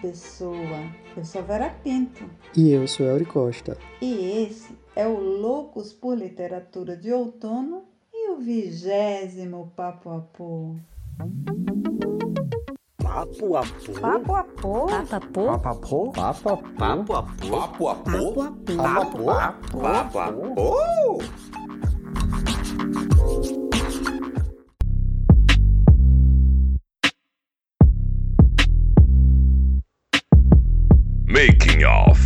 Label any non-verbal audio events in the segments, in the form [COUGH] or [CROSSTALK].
pessoa. Eu sou Vera Pinto. E eu sou Elri Costa. E esse é o Loucos por Literatura de Outono e o vigésimo Papo a Papo Papo a Papo a Papo a Papo Papo a Papo Papo a Papo Papo a Papo Papo a Papo Off.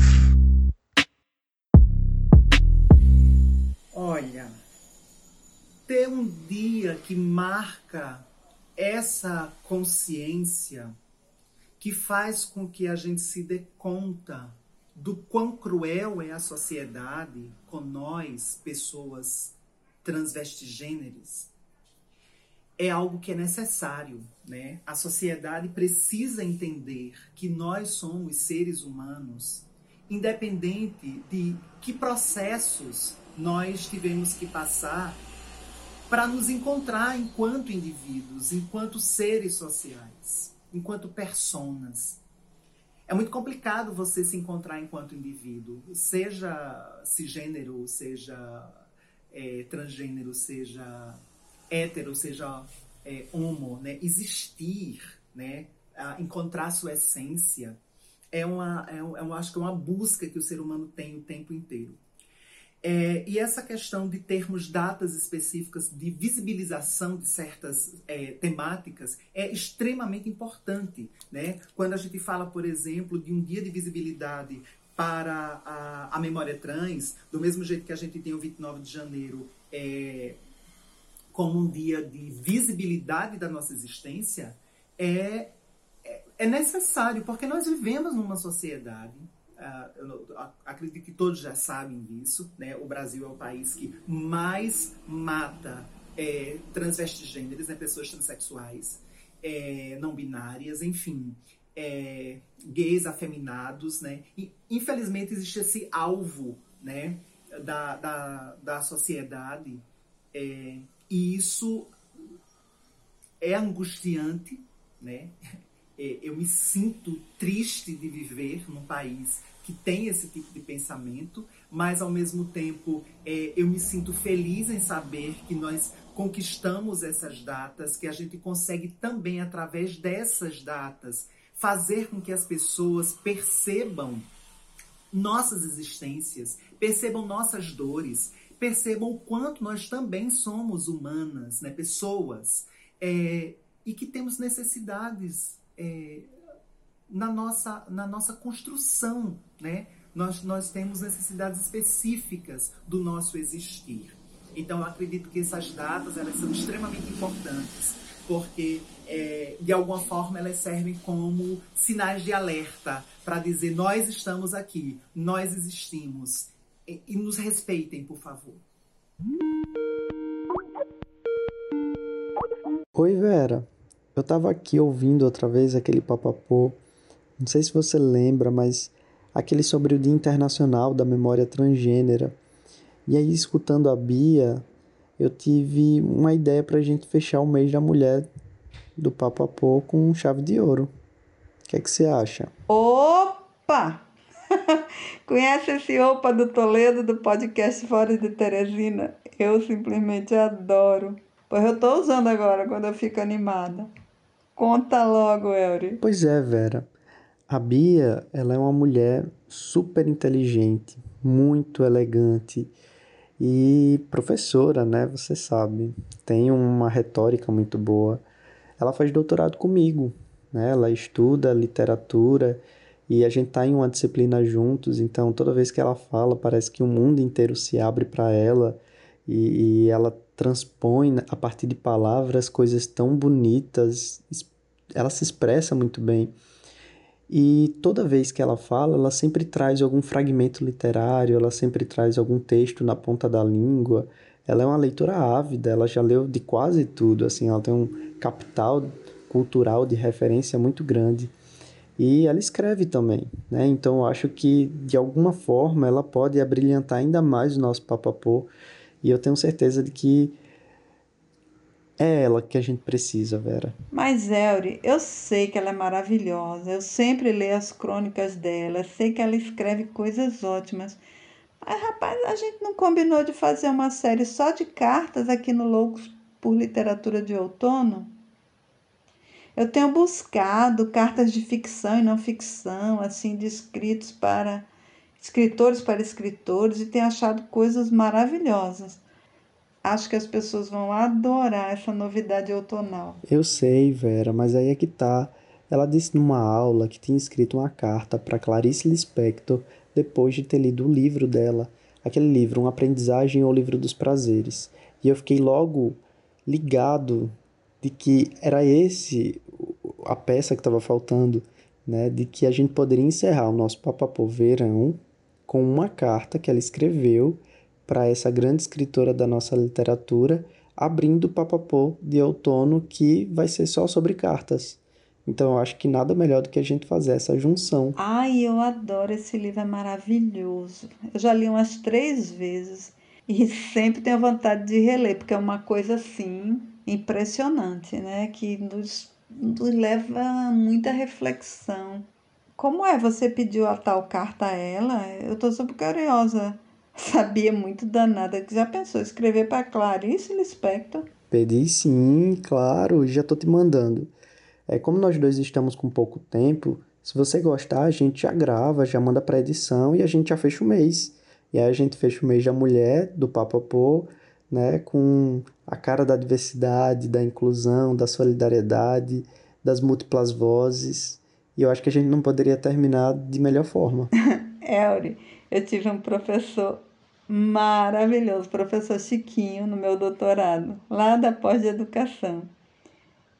Olha, ter um dia que marca essa consciência que faz com que a gente se dê conta do quão cruel é a sociedade com nós, pessoas transvestigêneres, é algo que é necessário, né? A sociedade precisa entender que nós somos seres humanos, independente de que processos nós tivemos que passar para nos encontrar enquanto indivíduos, enquanto seres sociais, enquanto personas. É muito complicado você se encontrar enquanto indivíduo, seja cisgênero, seja é, transgênero, seja hétero, seja é, homo, né? existir, né? encontrar sua essência, é uma, é, eu acho que é uma busca que o ser humano tem o tempo inteiro. É, e essa questão de termos datas específicas de visibilização de certas é, temáticas é extremamente importante. Né? Quando a gente fala, por exemplo, de um dia de visibilidade para a, a memória trans, do mesmo jeito que a gente tem o 29 de janeiro é, como um dia de visibilidade da nossa existência, é, é, é necessário, porque nós vivemos numa sociedade Uh, eu acredito que todos já sabem disso, né? O Brasil é o país que mais mata é, transvestigêneros, né? pessoas transexuais, é, não binárias, enfim, é, gays afeminados, né? E, infelizmente existe esse alvo, né? Da, da, da sociedade é, e isso é angustiante, né? É, eu me sinto triste de viver num país que tem esse tipo de pensamento, mas ao mesmo tempo é, eu me sinto feliz em saber que nós conquistamos essas datas, que a gente consegue também, através dessas datas, fazer com que as pessoas percebam nossas existências, percebam nossas dores, percebam o quanto nós também somos humanas, né, pessoas, é, e que temos necessidades é, na, nossa, na nossa construção. Né? Nós, nós temos necessidades específicas do nosso existir. Então, eu acredito que essas datas elas são extremamente importantes, porque, é, de alguma forma, elas servem como sinais de alerta para dizer: nós estamos aqui, nós existimos, e, e nos respeitem, por favor. Oi, Vera. Eu estava aqui ouvindo outra vez aquele papapô. Não sei se você lembra, mas aquele sobre o Dia Internacional da Memória Transgênera. E aí, escutando a Bia, eu tive uma ideia para a gente fechar o mês da mulher do papapô com chave de ouro. O que é que você acha? Opa! [LAUGHS] Conhece esse Opa do Toledo do podcast Fora de Teresina? Eu simplesmente adoro. Pois eu estou usando agora quando eu fico animada. Conta logo, Elri. Pois é, Vera. A Bia, ela é uma mulher super inteligente, muito elegante e professora, né? Você sabe, tem uma retórica muito boa. Ela faz doutorado comigo, né? Ela estuda literatura e a gente tá em uma disciplina juntos, então toda vez que ela fala, parece que o mundo inteiro se abre para ela e, e ela transpõe a partir de palavras coisas tão bonitas, ela se expressa muito bem. E toda vez que ela fala, ela sempre traz algum fragmento literário, ela sempre traz algum texto na ponta da língua. Ela é uma leitora ávida, ela já leu de quase tudo, assim, ela tem um capital cultural de referência muito grande. E ela escreve também, né? Então eu acho que de alguma forma ela pode abrilhantar ainda mais o nosso papapô e eu tenho certeza de que É ela que a gente precisa, Vera. Mas, Elri, eu sei que ela é maravilhosa. Eu sempre leio as crônicas dela. Sei que ela escreve coisas ótimas. Mas, rapaz, a gente não combinou de fazer uma série só de cartas aqui no Loucos por Literatura de Outono? Eu tenho buscado cartas de ficção e não ficção, assim, de escritos para escritores para escritores e tenho achado coisas maravilhosas. Acho que as pessoas vão adorar essa novidade outonal. Eu sei, Vera, mas aí é que tá. Ela disse numa aula que tinha escrito uma carta para Clarice Lispector depois de ter lido o livro dela, aquele livro, Uma Aprendizagem ou Livro dos Prazeres. E eu fiquei logo ligado de que era esse a peça que estava faltando, né, de que a gente poderia encerrar o nosso Papapô Verão com uma carta que ela escreveu para essa grande escritora da nossa literatura, abrindo o Papapô de outono que vai ser só sobre cartas. Então eu acho que nada melhor do que a gente fazer essa junção. Ai, eu adoro esse livro, é maravilhoso. Eu já li umas três vezes e [LAUGHS] sempre tenho vontade de reler, porque é uma coisa assim impressionante, né? Que nos, leva muita reflexão. Como é? Você pediu a tal carta a ela? Eu tô super curiosa. [LAUGHS] Sabia muito danada que já pensou escrever para Clarice Lispector? Pedi sim, claro, já tô te mandando. É como nós dois estamos com pouco tempo, se você gostar, a gente já grava, já manda para edição e a gente já fecha o mês. E aí a gente fecha o mês da mulher, do Papapô, né, com a cara da diversidade, da inclusão, da solidariedade, das múltiplas vozes. E eu acho que a gente não poderia terminar de melhor forma. [LAUGHS] Elri, eu tive um professor maravilhoso, professor Chiquinho, no meu doutorado, lá da pós-educação.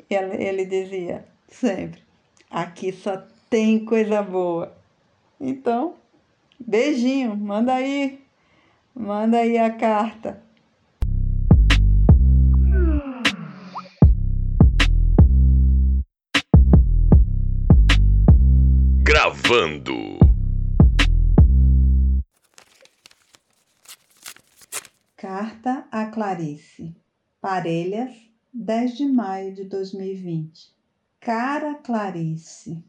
Ele, ele dizia sempre: aqui só tem coisa boa. Então, beijinho, manda aí, manda aí a carta. Carta a Clarice. Parelhas, 10 de maio de 2020. Cara Clarice.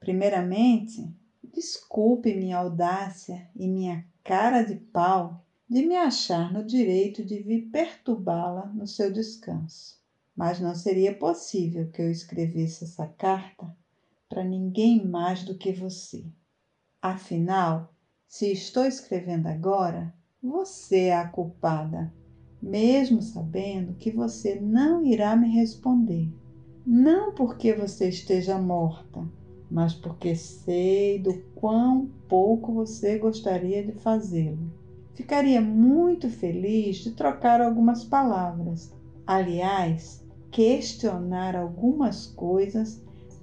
Primeiramente, desculpe minha audácia e minha cara de pau de me achar no direito de vir perturbá-la no seu descanso. Mas não seria possível que eu escrevesse essa carta para ninguém mais do que você. Afinal, se estou escrevendo agora, você é a culpada, mesmo sabendo que você não irá me responder. Não porque você esteja morta, mas porque sei do quão pouco você gostaria de fazê-lo. Ficaria muito feliz de trocar algumas palavras. Aliás, questionar algumas coisas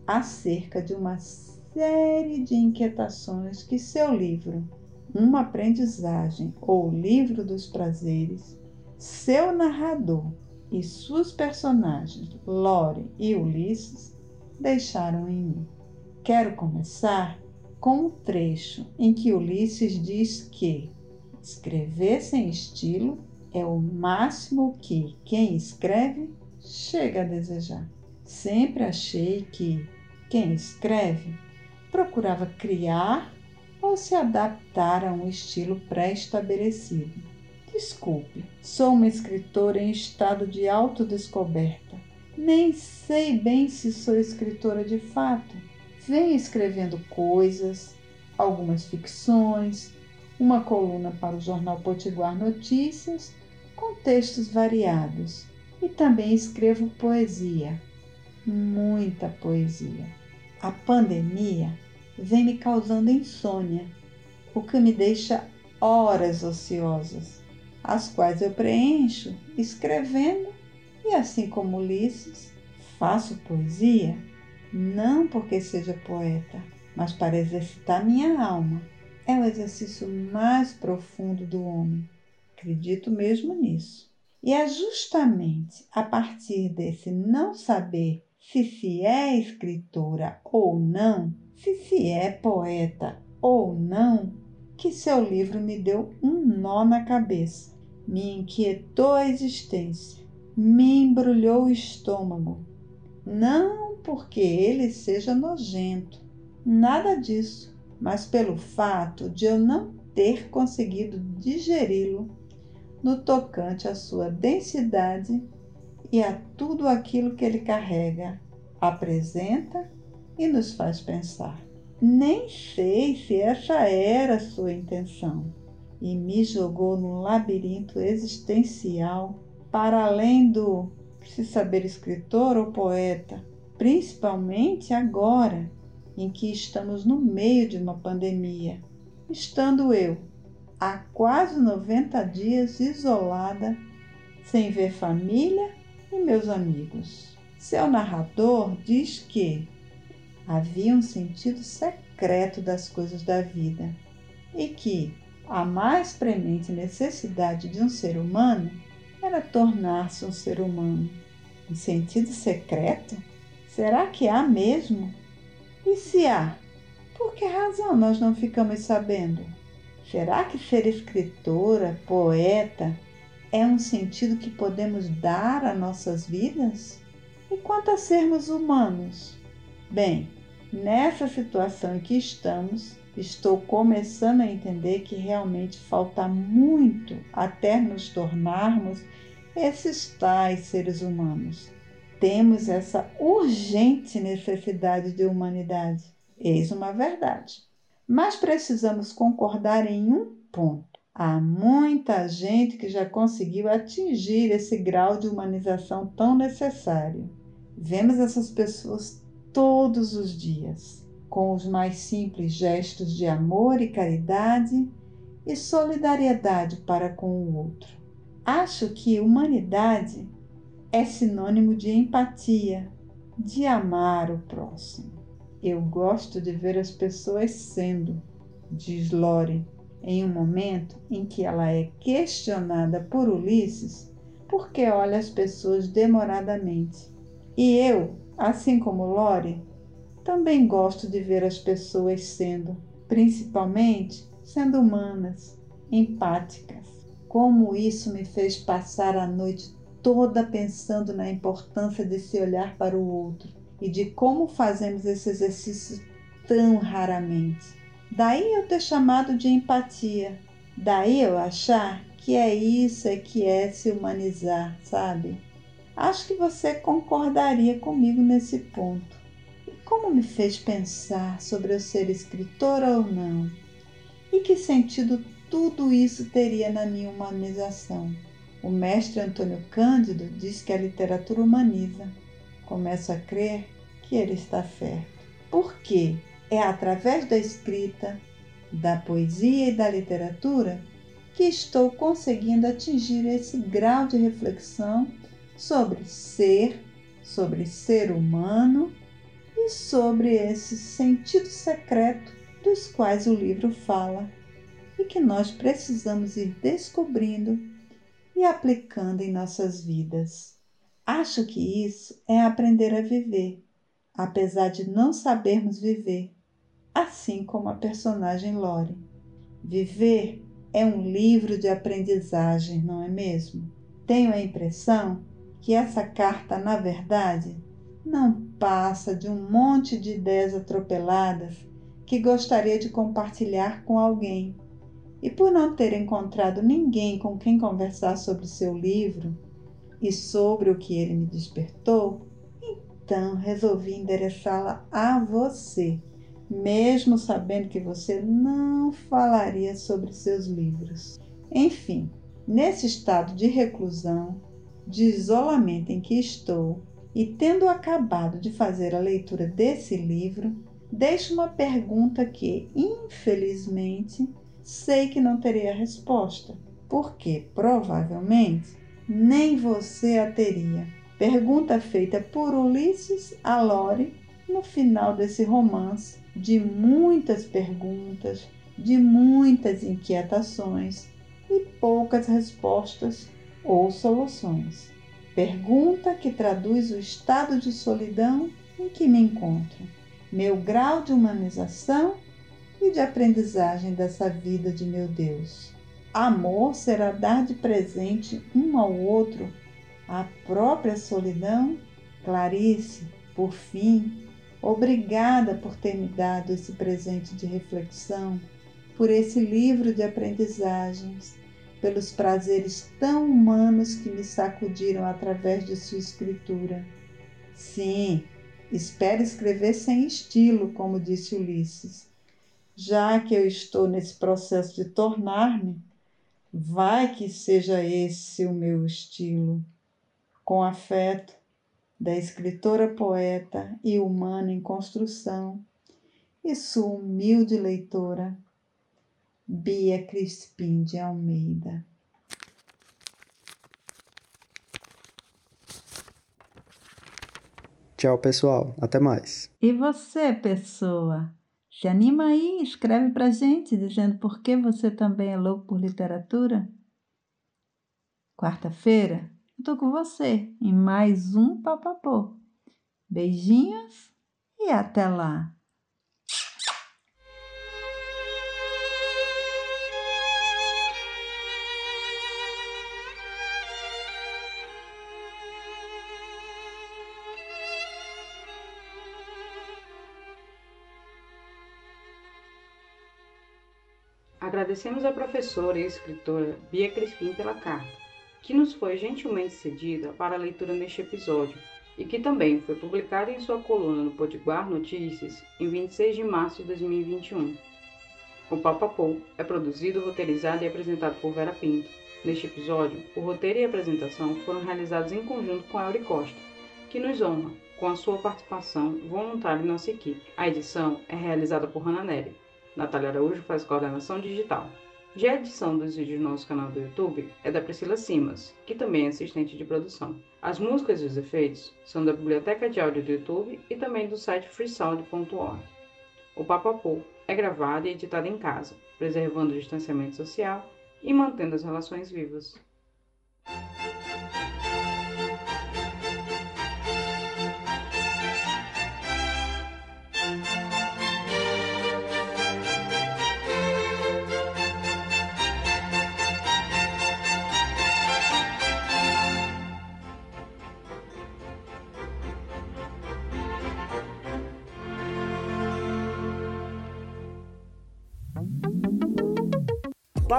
acerca de uma série de inquietações que seu livro, Uma Aprendizagem ou Livro dos Prazeres, seu narrador e suas personagens, Lore e Ulisses, deixaram em mim. Quero começar com um trecho em que Ulisses diz que escrever sem estilo é o máximo que quem escreve chega a desejar. Sempre achei que quem escreve procurava criar ou se adaptar a um estilo pré-estabelecido. Desculpe, sou uma escritora em estado de autodescoberta. Nem sei bem se sou escritora de fato. Venho escrevendo coisas, algumas ficções, uma coluna para o jornal Potiguar Notícias, com textos variados. E também escrevo poesia, muita poesia. A pandemia vem me causando insônia, o que me deixa horas ociosas, as quais eu preencho escrevendo e, assim como Ulisses, faço poesia, não porque seja poeta, mas para exercitar minha alma. É o exercício mais profundo do homem. Acredito mesmo nisso. E é justamente a partir desse não saber se se é escritora ou não, se se é poeta ou não, que seu livro me deu um nó na cabeça, me inquietou a existência, me embrulhou o estômago. Não porque ele seja nojento, nada disso, mas pelo fato de eu não ter conseguido digeri-lo no tocante à sua densidade e a tudo aquilo que ele carrega, apresenta e nos faz pensar. Nem sei se essa era sua intenção, e me jogou num labirinto existencial para além do se saber escritor ou poeta, principalmente agora em que estamos no meio de uma pandemia, estando eu há quase 90 dias isolada, sem ver família e meus amigos. Seu narrador diz que havia um sentido secreto das coisas da vida e que a mais premente necessidade de um ser humano era tornar-se um ser humano. Um sentido secreto? Será que há mesmo? E se há, por que razão nós não ficamos sabendo? Será que ser escritora, poeta, é um sentido que podemos dar a nossas vidas? E quanto a sermos humanos? Bem, nessa situação em que estamos, estou começando a entender que realmente falta muito até nos tornarmos esses tais seres humanos. Temos essa urgente necessidade de humanidade. Eis uma verdade. Mas precisamos concordar em um ponto. Há muita gente que já conseguiu atingir esse grau de humanização tão necessário. Vemos essas pessoas todos os dias, com os mais simples gestos de amor e caridade e solidariedade para com o outro. Acho que humanidade é sinônimo de empatia, de amar o próximo. Eu gosto de ver as pessoas sendo, diz Lore, em um momento em que ela é questionada por Ulisses porque olha as pessoas demoradamente. E eu, assim como Lore, também gosto de ver as pessoas sendo, principalmente sendo humanas, empáticas. Como isso me fez passar a noite toda pensando na importância de se olhar para o outro e de como fazemos esse exercício tão raramente. Daí eu ter chamado de empatia. Daí eu achar que é isso é que é se humanizar, sabe? Acho que você concordaria comigo nesse ponto. E como me fez pensar sobre eu ser escritora ou não? E que sentido tudo isso teria na minha humanização? O mestre Antônio Cândido diz que a literatura humaniza. Começo a crer que ele está certo. Porque é através da escrita, da poesia e da literatura que estou conseguindo atingir esse grau de reflexão sobre ser, sobre ser humano e sobre esse sentido secreto dos quais o livro fala e que nós precisamos ir descobrindo e aplicando em nossas vidas. Acho que isso é aprender a viver, apesar de não sabermos viver, assim como a personagem Lore. Viver é um livro de aprendizagem, não é mesmo? Tenho a impressão que essa carta, na verdade, não passa de um monte de ideias atropeladas que gostaria de compartilhar com alguém e por não ter encontrado ninguém com quem conversar sobre seu livro e sobre o que ele me despertou, então resolvi endereçá-la a você, mesmo sabendo que você não falaria sobre seus livros. Enfim, nesse estado de reclusão, de isolamento em que estou, e tendo acabado de fazer a leitura desse livro, deixo uma pergunta que, infelizmente, sei que não teria resposta, porque provavelmente nem você a teria. Pergunta feita por Ulisses a Lore no final desse romance, de muitas perguntas, de muitas inquietações e poucas respostas ou soluções. Pergunta que traduz o estado de solidão em que me encontro, meu grau de humanização e de aprendizagem dessa vida de meu Deus. Amor será dar de presente um ao outro a própria solidão? Clarice, por fim, obrigada por ter me dado esse presente de reflexão, por esse livro de aprendizagens, pelos prazeres tão humanos que me sacudiram através de sua escritura. Sim, espero escrever sem estilo, como disse Ulisses. Já que eu estou nesse processo de tornar-me, vai que seja esse o meu estilo. Com afeto, da escritora poeta e humana em construção, e sua humilde leitora, Bia Crispim de Almeida. Tchau, pessoal. Até mais. E você, pessoa? Se anima aí, escreve pra gente dizendo por que você também é louco por literatura. Quarta-feira, eu tô com você em mais um Papapô. Beijinhos e até lá! Agradecemos à professora e escritora Bia Crispim pela carta, que nos foi gentilmente cedida para leitura neste episódio e que também foi publicada em sua coluna no Potiguar Notícias em 26 de março de 2021. O Papapô é produzido, roteirizado e apresentado por Vera Pinto. Neste episódio, o roteiro e a apresentação foram realizados em conjunto com Auri Costa, que nos honra com a sua participação voluntária em nossa equipe. A edição é realizada por Hannah Nery. Natália Araújo faz coordenação digital. Já a edição dos vídeos do nosso canal do YouTube é da Priscila Simas, que também é assistente de produção. As músicas e os efeitos são da biblioteca de áudio do YouTube e também do site freesound.org. O Papapô é gravado e editado em casa, preservando o distanciamento social e mantendo as relações vivas.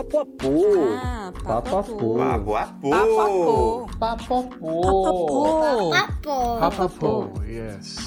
Papo a pô. Ah, Papo a pô. Papo a pô. Papapô. Papapô. Papapô. Papapô, yes.